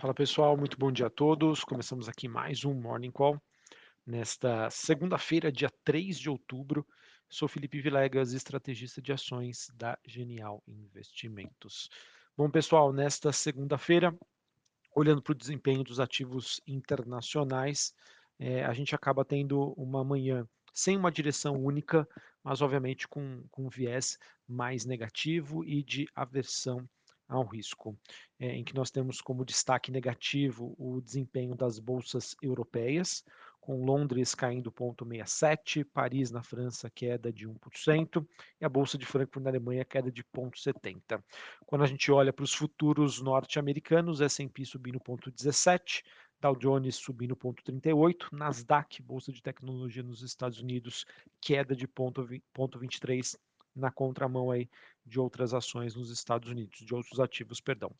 Fala pessoal, muito bom dia a todos. Começamos aqui mais um Morning Call. Nesta segunda-feira, dia 3 de outubro, sou Felipe Vilegas, estrategista de ações da Genial Investimentos. Bom pessoal, nesta segunda-feira, olhando para o desempenho dos ativos internacionais, é, a gente acaba tendo uma manhã sem uma direção única, mas obviamente com, com um viés mais negativo e de aversão ao risco, é, em que nós temos como destaque negativo o desempenho das bolsas europeias, com Londres caindo 0,67, Paris na França queda de 1% e a bolsa de Frankfurt na Alemanha queda de 0,70. Quando a gente olha para os futuros norte-americanos, S&P subindo 0,17, Dow Jones subindo 0,38, Nasdaq, bolsa de tecnologia nos Estados Unidos, queda de 0,23 na contramão aí de outras ações nos Estados Unidos, de outros ativos, perdão.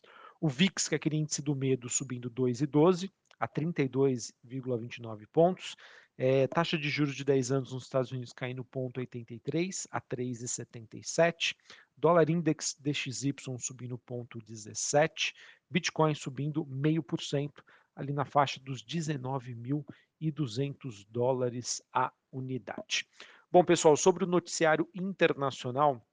O VIX, que é aquele índice do medo, subindo 2,12 a 32,29 pontos. É, taxa de juros de 10 anos nos Estados Unidos caindo 0,83 a 3,77. Dólar index DXY subindo 0,17. Bitcoin subindo 0,5%, ali na faixa dos 19.200 dólares a unidade. Bom, pessoal, sobre o noticiário internacional,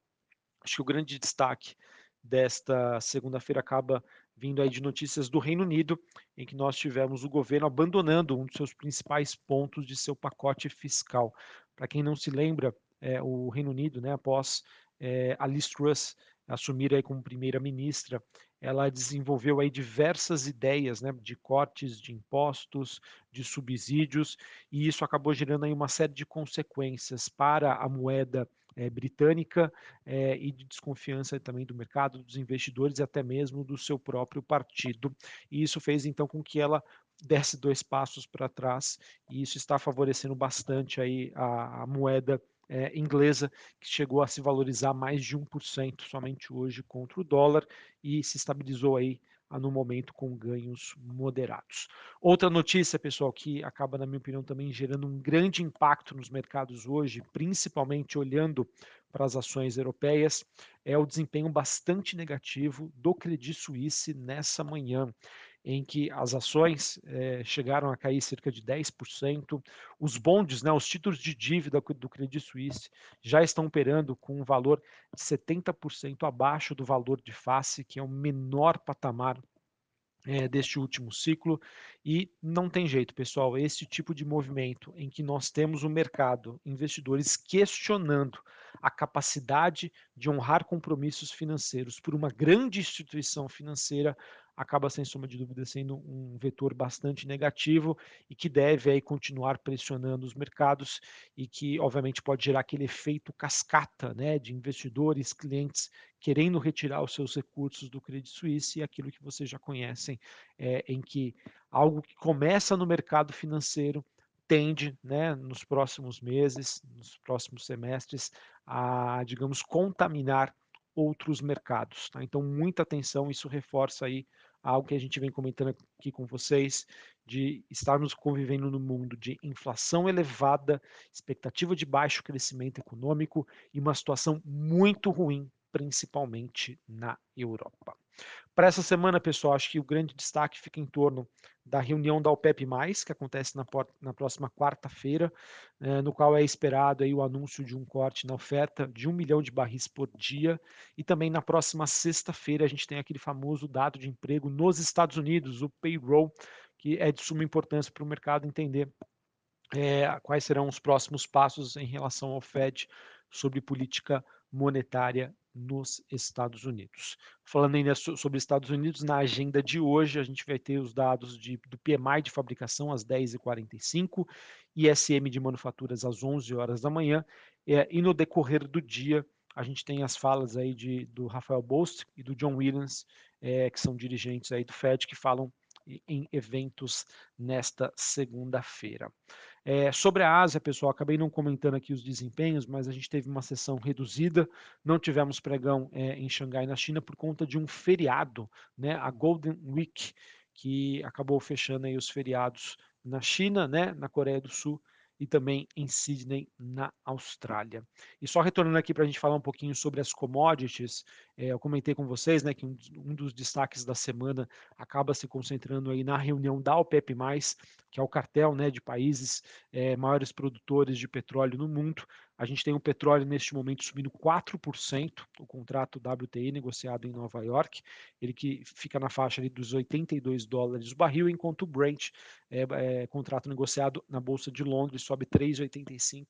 acho que o grande destaque desta segunda-feira acaba vindo aí de notícias do Reino Unido, em que nós tivemos o governo abandonando um dos seus principais pontos de seu pacote fiscal. Para quem não se lembra, é, o Reino Unido, né, após é, a Liz Truss assumir aí como primeira-ministra, ela desenvolveu aí diversas ideias né, de cortes de impostos, de subsídios, e isso acabou gerando aí uma série de consequências para a moeda é, britânica é, e de desconfiança também do mercado, dos investidores e até mesmo do seu próprio partido. E isso fez então com que ela desse dois passos para trás, e isso está favorecendo bastante aí a, a moeda é, inglesa, que chegou a se valorizar mais de 1% somente hoje contra o dólar e se estabilizou aí no momento com ganhos moderados. Outra notícia, pessoal, que acaba, na minha opinião, também gerando um grande impacto nos mercados hoje, principalmente olhando para as ações europeias, é o desempenho bastante negativo do Credit Suisse nessa manhã em que as ações eh, chegaram a cair cerca de 10%, os bondes, né, os títulos de dívida do Credit Suisse já estão operando com um valor de 70% abaixo do valor de face, que é o menor patamar é, deste último ciclo e não tem jeito, pessoal. Esse tipo de movimento em que nós temos o mercado, investidores questionando a capacidade de honrar compromissos financeiros por uma grande instituição financeira, acaba sem sombra de dúvida sendo um vetor bastante negativo e que deve aí continuar pressionando os mercados e que obviamente pode gerar aquele efeito cascata, né, de investidores, clientes querendo retirar os seus recursos do Credit Suisse e aquilo que vocês já conhecem, é, em que algo que começa no mercado financeiro tende, né, nos próximos meses, nos próximos semestres, a, digamos, contaminar outros mercados. Tá? Então, muita atenção, isso reforça aí algo que a gente vem comentando aqui com vocês, de estarmos convivendo no mundo de inflação elevada, expectativa de baixo crescimento econômico e uma situação muito ruim, principalmente na Europa. Para essa semana, pessoal, acho que o grande destaque fica em torno da reunião da OPEP+, que acontece na, na próxima quarta-feira, eh, no qual é esperado aí o anúncio de um corte na oferta de um milhão de barris por dia, e também na próxima sexta-feira a gente tem aquele famoso dado de emprego nos Estados Unidos, o payroll, que é de suma importância para o mercado entender eh, quais serão os próximos passos em relação ao Fed sobre política monetária nos Estados Unidos. Falando ainda sobre Estados Unidos, na agenda de hoje a gente vai ter os dados de, do PMI de fabricação às 10h45, ISM de manufaturas às 11 horas da manhã, é, e no decorrer do dia a gente tem as falas aí de, do Rafael Bost e do John Williams, é, que são dirigentes aí do Fed, que falam em eventos nesta segunda-feira. É, sobre a Ásia, pessoal, acabei não comentando aqui os desempenhos, mas a gente teve uma sessão reduzida, não tivemos pregão é, em Xangai, na China, por conta de um feriado, né, a Golden Week, que acabou fechando aí os feriados na China, né, na Coreia do Sul e também em Sydney, na Austrália. E só retornando aqui para a gente falar um pouquinho sobre as commodities, é, eu comentei com vocês né, que um, um, dos destaques da semana acaba se concentrando aí na reunião da OPEP+, que é o cartel né, de países é, maiores produtores de petróleo no mundo. A gente tem o petróleo neste momento subindo 4%, o contrato WTI negociado em Nova York, ele que fica na faixa ali dos 82 dólares o barril, enquanto o Brent, é, é, contrato negociado na Bolsa de Londres, sobe 3,85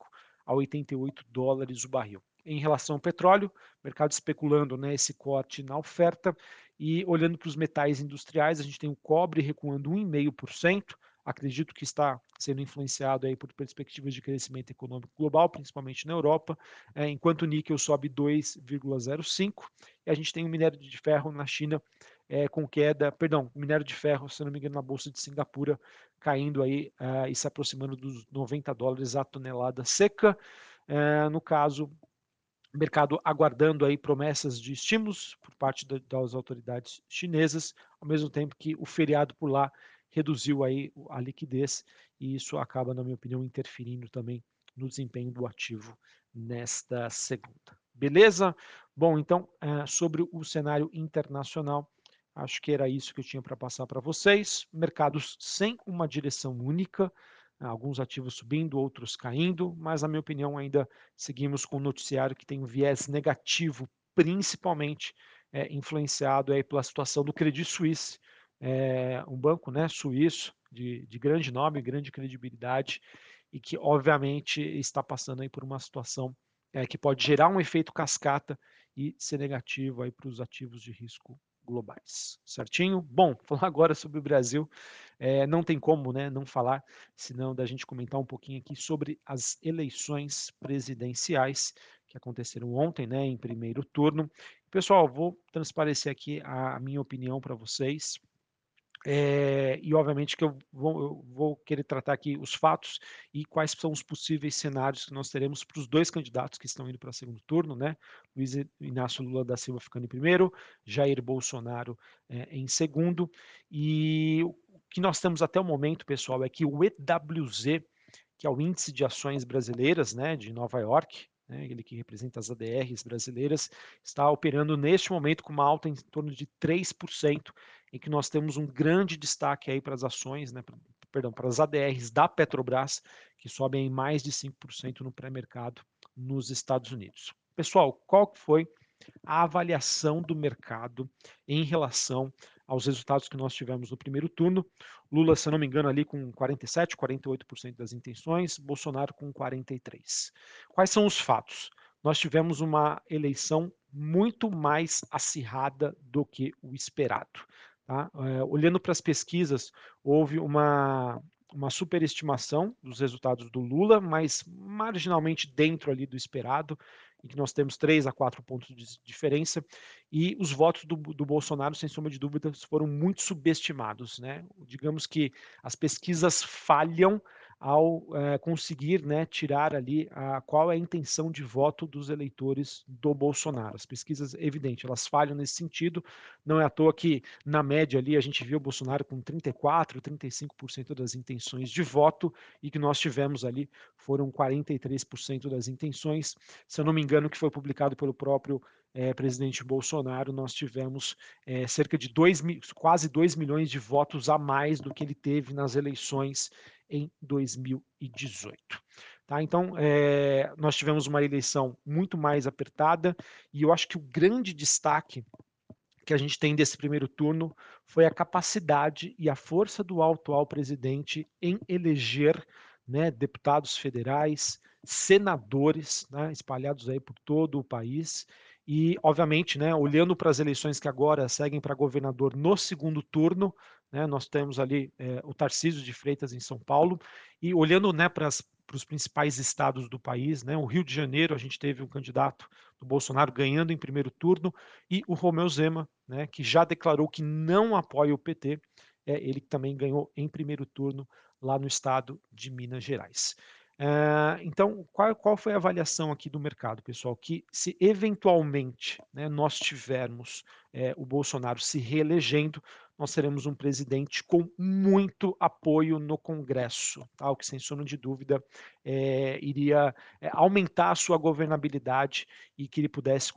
a 88 dólares o barril. Em relação ao petróleo, mercado especulando né, esse corte na oferta e olhando para os metais industriais, a gente tem o cobre recuando 1,5%, acredito que está sendo influenciado aí por perspectivas de crescimento econômico global, principalmente na Europa, é, enquanto o níquel sobe 2,05 e a gente tem o minério de ferro na China é, com queda, perdão, o minério de ferro, se não me engano, na bolsa de Singapura caindo aí uh, e se aproximando dos 90 dólares a tonelada seca. Uh, no caso, mercado aguardando aí promessas de estímulos por parte das autoridades chinesas, ao mesmo tempo que o feriado por lá reduziu aí a liquidez e isso acaba, na minha opinião, interferindo também no desempenho do ativo nesta segunda. Beleza? Bom, então, é, sobre o cenário internacional, acho que era isso que eu tinha para passar para vocês. Mercados sem uma direção única, alguns ativos subindo, outros caindo, mas, na minha opinião, ainda seguimos com um noticiário que tem um viés negativo, principalmente é, influenciado aí pela situação do Credit Suisse, é, um banco né, suíço de, de grande nome, grande credibilidade e que obviamente está passando aí por uma situação é, que pode gerar um efeito cascata e ser negativo aí para os ativos de risco globais, certinho? Bom, falar agora sobre o Brasil, é, não tem como né, não falar, senão da gente comentar um pouquinho aqui sobre as eleições presidenciais que aconteceram ontem, né, em primeiro turno. Pessoal, vou transparecer aqui a minha opinião para vocês, é, e obviamente que eu vou, eu vou, querer tratar aqui os fatos e quais são os possíveis cenários que nós teremos para os dois candidatos que estão indo para o segundo turno, né? Luiz Inácio Lula da Silva ficando em primeiro, Jair Bolsonaro é, em segundo. E o que nós temos até o momento, pessoal, é que o EWZ, que é o Índice de Ações Brasileiras, né, de Nova York, né, ele que representa as ADRs brasileiras, está operando neste momento com uma alta em torno de 3%, em que nós temos um grande destaque aí para as ações, né, perdão, para as ADRs da Petrobras, que sobem em mais de 5% no pré-mercado nos Estados Unidos. Pessoal, qual foi a avaliação do mercado em relação aos resultados que nós tivemos no primeiro turno. Lula, se não me engano, ali com 47, 48% das intenções, Bolsonaro com 43%. Quais são os fatos? Nós tivemos uma eleição muito mais acirrada do que o esperado. Tá? É, olhando para as pesquisas, houve uma, uma superestimação dos resultados do Lula, mas marginalmente dentro ali do esperado, em que nós temos 3 a 4 pontos de diferença, e os votos do, do Bolsonaro, sem sombra de dúvidas, foram muito subestimados. Né? Digamos que as pesquisas falham ao é, conseguir né, tirar ali a, qual é a intenção de voto dos eleitores do Bolsonaro. As pesquisas, evidente, elas falham nesse sentido. Não é à toa que, na média ali, a gente viu o Bolsonaro com 34%, 35% das intenções de voto e que nós tivemos ali foram 43% das intenções. Se eu não me engano, que foi publicado pelo próprio é, presidente Bolsonaro, nós tivemos é, cerca de dois, quase 2 milhões de votos a mais do que ele teve nas eleições em 2018. Tá? Então, é, nós tivemos uma eleição muito mais apertada e eu acho que o grande destaque que a gente tem desse primeiro turno foi a capacidade e a força do atual presidente em eleger né, deputados federais, senadores, né, espalhados aí por todo o país, e, obviamente, né, olhando para as eleições que agora seguem para governador no segundo turno, né, nós temos ali é, o Tarcísio de Freitas em São Paulo, e olhando né, para os principais estados do país, né, o Rio de Janeiro, a gente teve um candidato do Bolsonaro ganhando em primeiro turno, e o Romeu Zema, né, que já declarou que não apoia o PT, é, ele também ganhou em primeiro turno lá no estado de Minas Gerais. Uh, então, qual, qual, foi a avaliação aqui do mercado, pessoal? Que se eventualmente né, nós tivermos é, o Bolsonaro se reelegendo, nós teremos um presidente com muito apoio no Congresso, tá? o que, sem sombra de dúvida, é, iria é, aumentar a sua governabilidade e que ele pudesse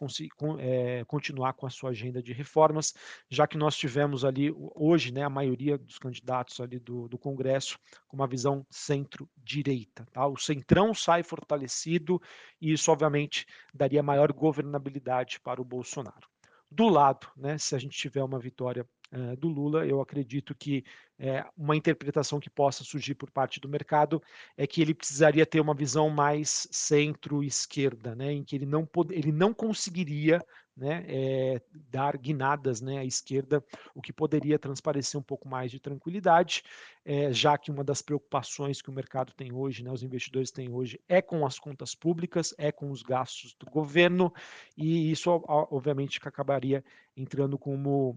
é, continuar com a sua agenda de reformas, já que nós tivemos ali, hoje, né, a maioria dos candidatos ali do, do Congresso com uma visão centro-direita. Tá? O centrão sai fortalecido e isso, obviamente, daria maior governabilidade para o Bolsonaro. Do lado, né, se a gente tiver uma vitória uh, do Lula, eu acredito que é, uma interpretação que possa surgir por parte do mercado é que ele precisaria ter uma visão mais centro-esquerda, né, em que ele não, ele não conseguiria né, é, dar guinadas né, à esquerda, o que poderia transparecer um pouco mais de tranquilidade, é, já que uma das preocupações que o mercado tem hoje, né, os investidores têm hoje, é com as contas públicas, é com os gastos do governo, e isso, obviamente, que acabaria entrando como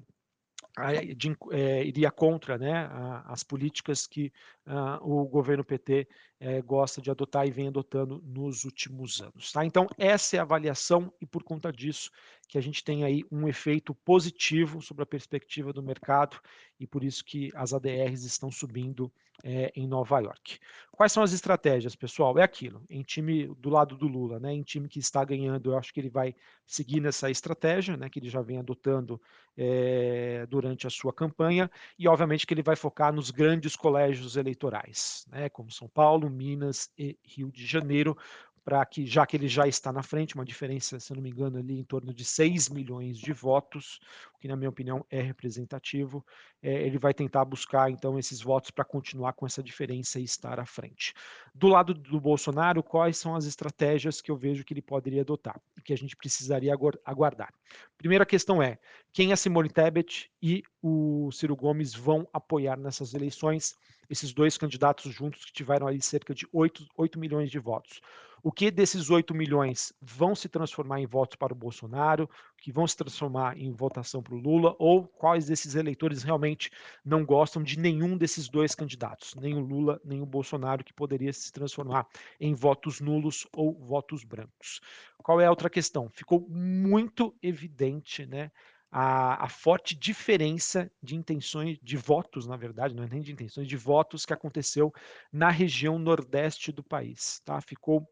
de, é, iria contra né, as políticas que uh, o governo PT é, gosta de adotar e vem adotando nos últimos anos. Tá? Então, essa é a avaliação e por conta disso que a gente tem aí um efeito positivo sobre a perspectiva do mercado e por isso que as ADRs estão subindo é, em Nova York. Quais são as estratégias, pessoal? É aquilo, em time do lado do Lula, né, em time que está ganhando, eu acho que ele vai seguir nessa estratégia, né, que ele já vem adotando é, durante a sua campanha, e obviamente que ele vai focar nos grandes colégios eleitorais, né, como São Paulo, Minas e Rio de Janeiro, para que, já que ele já está na frente, uma diferença, se não me engano, ali em torno de 6 milhões de votos, o que, na minha opinião, é representativo, é, ele vai tentar buscar, então, esses votos para continuar com essa diferença e estar à frente. Do lado do Bolsonaro, quais são as estratégias que eu vejo que ele poderia adotar, que a gente precisaria aguardar? Primeira questão é, quem a Simone Tebet e o Ciro Gomes vão apoiar nessas eleições, esses dois candidatos juntos que tiveram aí cerca de 8, 8 milhões de votos. O que desses 8 milhões vão se transformar em votos para o Bolsonaro, que vão se transformar em votação para o Lula, ou quais desses eleitores realmente não gostam de nenhum desses dois candidatos, nem o Lula, nem o Bolsonaro, que poderia se transformar em votos nulos ou votos brancos. Qual é a outra questão? Ficou muito evidente, né? A, a, forte diferença de intenções, de votos, na verdade, não é nem de intenções, de votos que aconteceu na região nordeste do país. Tá? Ficou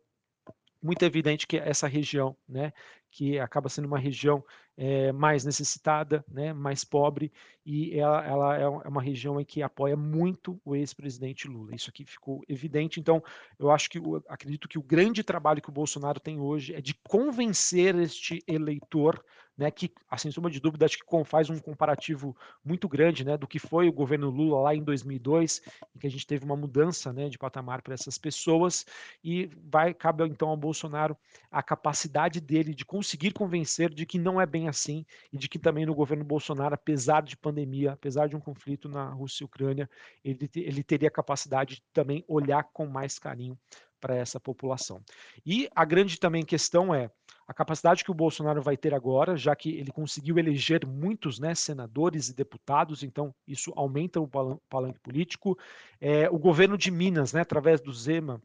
muito evidente que essa região, né, que acaba sendo uma região é, mais necessitada, né, mais pobre, e ela, ela, é, é uma região em que apoia muito o ex-presidente Lula. Isso aqui ficou evidente. Então, eu acho que acredito que o grande trabalho que o Bolsonaro tem hoje é de convencer este eleitor né, que, assim, suma de dúvida, acho que faz um comparativo muito grande, né, do que foi o governo Lula lá em 2002, em que a gente teve uma mudança, né, de patamar para essas pessoas, e vai cabe então ao Bolsonaro a capacidade dele de conseguir convencer de que não é bem assim e de que também no governo Bolsonaro, apesar de pandemia, apesar de um conflito na Rússia e Ucrânia, ele, ele teria a capacidade de também olhar com mais carinho para essa população. E a grande também questão é a capacidade que o Bolsonaro vai ter agora, já que ele conseguiu eleger muitos né, senadores e deputados, então isso aumenta o palanque político. É, o governo de Minas, né, através do Zema,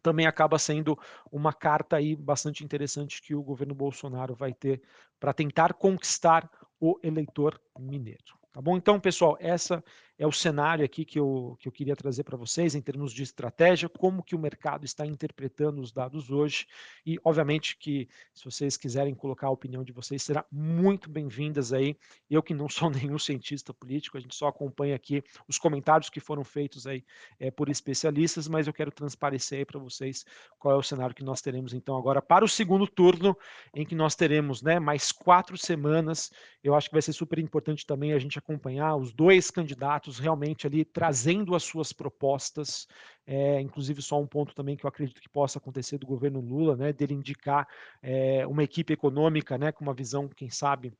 também acaba sendo uma carta aí bastante interessante que o governo Bolsonaro vai ter para tentar conquistar o eleitor mineiro. Tá bom? Então, pessoal, essa é o cenário aqui que eu, que eu queria trazer para vocês em termos de estratégia, como que o mercado está interpretando os dados hoje e, obviamente, que se vocês quiserem colocar a opinião de vocês, será muito bem-vindas aí. Eu que não sou nenhum cientista político, a gente só acompanha aqui os comentários que foram feitos aí é, por especialistas, mas eu quero transparecer aí para vocês qual é o cenário que nós teremos então agora para o segundo turno, em que nós teremos né, mais quatro semanas. Eu acho que vai ser super importante também a gente acompanhar os dois candidatos realmente ali trazendo as suas propostas, é, inclusive só um ponto também que eu acredito que possa acontecer do governo Lula, né, dele indicar é, uma equipe econômica, né, com uma visão, quem sabe,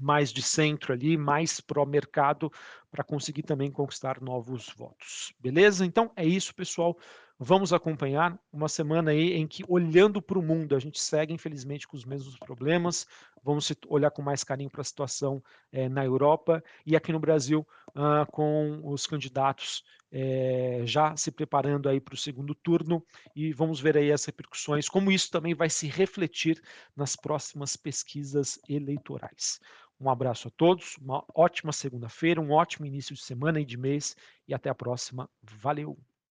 mais de centro ali, mais pró-mercado, para conseguir também conquistar novos votos. Beleza? Então é isso, pessoal. Vamos acompanhar uma semana aí em que, olhando para o mundo, a gente segue, infelizmente, com os mesmos problemas. Vamos olhar com mais carinho para a situação é, na Europa e aqui no Brasil, uh, com os candidatos é, já se preparando aí para o segundo turno e vamos ver aí as repercussões, como isso também vai se refletir nas próximas pesquisas eleitorais. Um abraço a todos, uma ótima segunda-feira, um ótimo início de semana e de mês e até a próxima. Valeu!